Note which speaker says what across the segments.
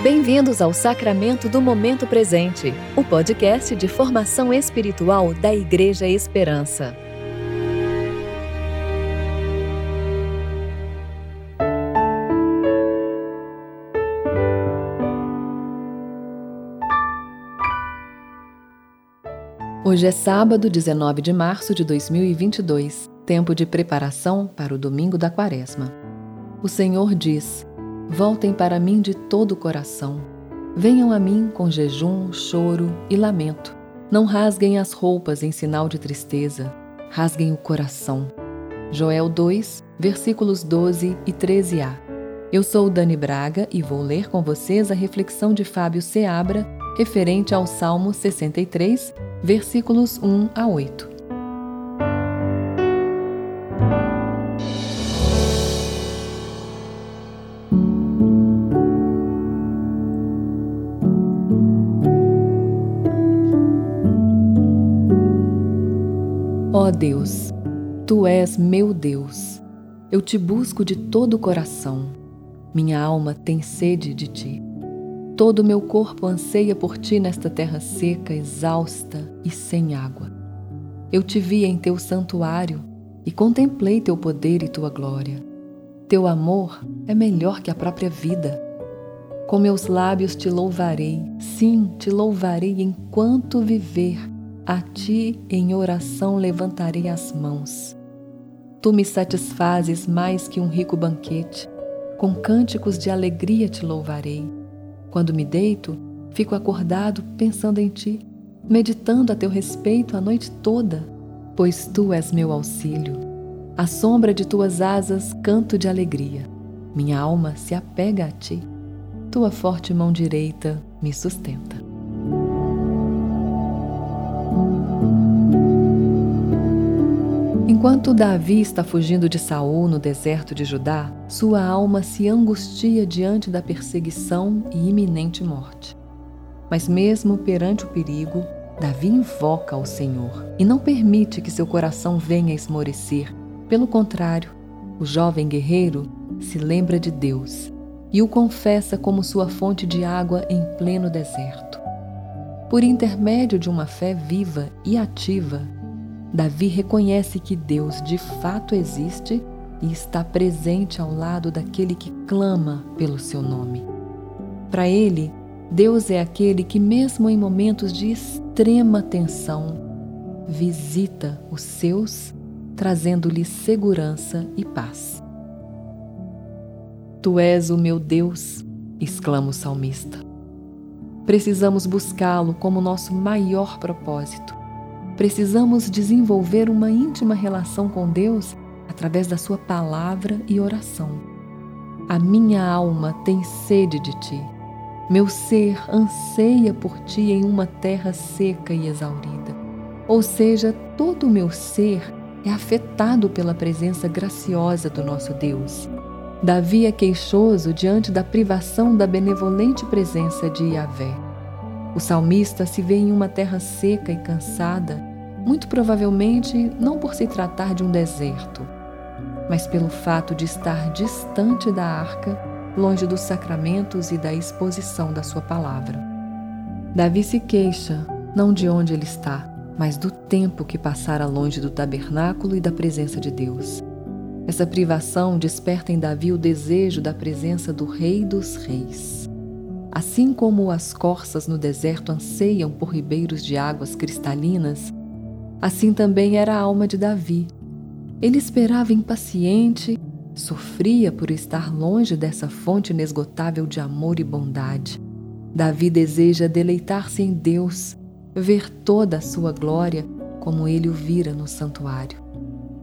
Speaker 1: Bem-vindos ao Sacramento do Momento Presente, o podcast de formação espiritual da Igreja Esperança. Hoje é sábado, 19 de março de 2022, tempo de preparação para o domingo da Quaresma. O Senhor diz: Voltem para mim de todo o coração. Venham a mim com jejum, choro e lamento. Não rasguem as roupas em sinal de tristeza, rasguem o coração. Joel 2, versículos 12 e 13a. Eu sou Dani Braga e vou ler com vocês a reflexão de Fábio Seabra referente ao Salmo 63, versículos 1 a 8. Ó Deus, Tu és meu Deus. Eu te busco de todo o coração. Minha alma tem sede de ti. Todo o meu corpo anseia por ti nesta terra seca, exausta e sem água. Eu te vi em teu santuário e contemplei teu poder e tua glória. Teu amor é melhor que a própria vida. Com meus lábios te louvarei, sim, te louvarei enquanto viver a ti em oração levantarei as mãos. Tu me satisfazes mais que um rico banquete. Com cânticos de alegria te louvarei. Quando me deito, fico acordado pensando em ti, meditando a teu respeito a noite toda, pois tu és meu auxílio. À sombra de tuas asas canto de alegria. Minha alma se apega a ti. Tua forte mão direita me sustenta. Enquanto Davi está fugindo de Saul no deserto de Judá, sua alma se angustia diante da perseguição e iminente morte. Mas mesmo perante o perigo, Davi invoca ao Senhor e não permite que seu coração venha esmorecer. Pelo contrário, o jovem guerreiro se lembra de Deus e o confessa como sua fonte de água em pleno deserto. Por intermédio de uma fé viva e ativa, Davi reconhece que Deus de fato existe e está presente ao lado daquele que clama pelo seu nome. Para ele, Deus é aquele que, mesmo em momentos de extrema tensão, visita os seus, trazendo-lhes segurança e paz. Tu és o meu Deus, exclama o salmista. Precisamos buscá-lo como nosso maior propósito Precisamos desenvolver uma íntima relação com Deus através da Sua palavra e oração. A minha alma tem sede de Ti. Meu ser anseia por Ti em uma terra seca e exaurida. Ou seja, todo o meu ser é afetado pela presença graciosa do nosso Deus. Davi é queixoso diante da privação da benevolente presença de Yahvé. O salmista se vê em uma terra seca e cansada, muito provavelmente não por se tratar de um deserto, mas pelo fato de estar distante da arca, longe dos sacramentos e da exposição da sua palavra. Davi se queixa, não de onde ele está, mas do tempo que passara longe do tabernáculo e da presença de Deus. Essa privação desperta em Davi o desejo da presença do Rei dos Reis. Assim como as corças no deserto anseiam por ribeiros de águas cristalinas, Assim também era a alma de Davi. Ele esperava impaciente, sofria por estar longe dessa fonte inesgotável de amor e bondade. Davi deseja deleitar-se em Deus, ver toda a sua glória como ele o vira no santuário.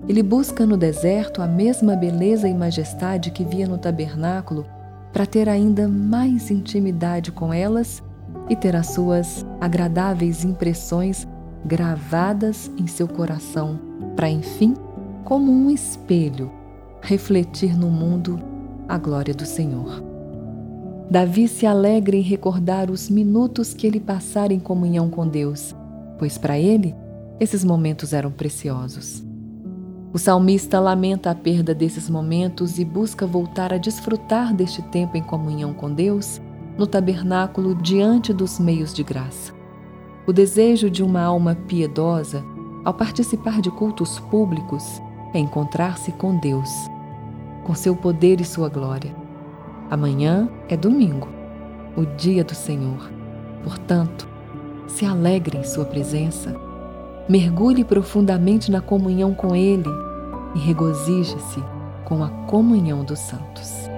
Speaker 1: Ele busca no deserto a mesma beleza e majestade que via no tabernáculo para ter ainda mais intimidade com elas e ter as suas agradáveis impressões gravadas em seu coração, para enfim, como um espelho, refletir no mundo a glória do Senhor. Davi se alegra em recordar os minutos que ele passara em comunhão com Deus, pois para ele esses momentos eram preciosos. O salmista lamenta a perda desses momentos e busca voltar a desfrutar deste tempo em comunhão com Deus, no tabernáculo diante dos meios de graça. O desejo de uma alma piedosa, ao participar de cultos públicos, é encontrar-se com Deus, com seu poder e sua glória. Amanhã é domingo, o dia do Senhor. Portanto, se alegre em sua presença, mergulhe profundamente na comunhão com Ele e regozije-se com a comunhão dos santos.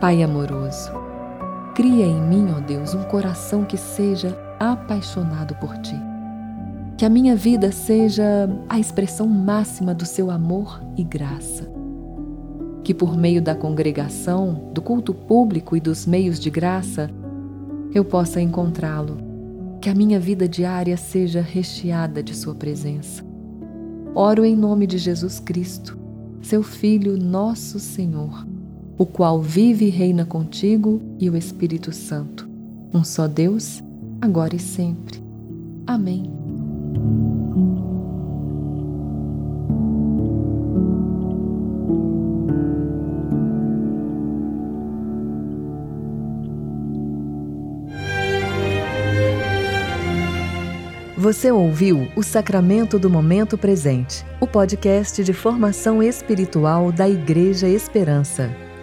Speaker 1: Pai amoroso, cria em mim, ó Deus, um coração que seja apaixonado por Ti. Que a minha vida seja a expressão máxima do Seu amor e graça. Que por meio da congregação, do culto público e dos meios de graça, eu possa encontrá-lo que a minha vida diária seja recheada de Sua presença. Oro em nome de Jesus Cristo, Seu Filho, nosso Senhor, o qual vive e reina contigo e o Espírito Santo, um só Deus, agora e sempre. Amém.
Speaker 2: Você ouviu o Sacramento do Momento Presente, o podcast de formação espiritual da Igreja Esperança.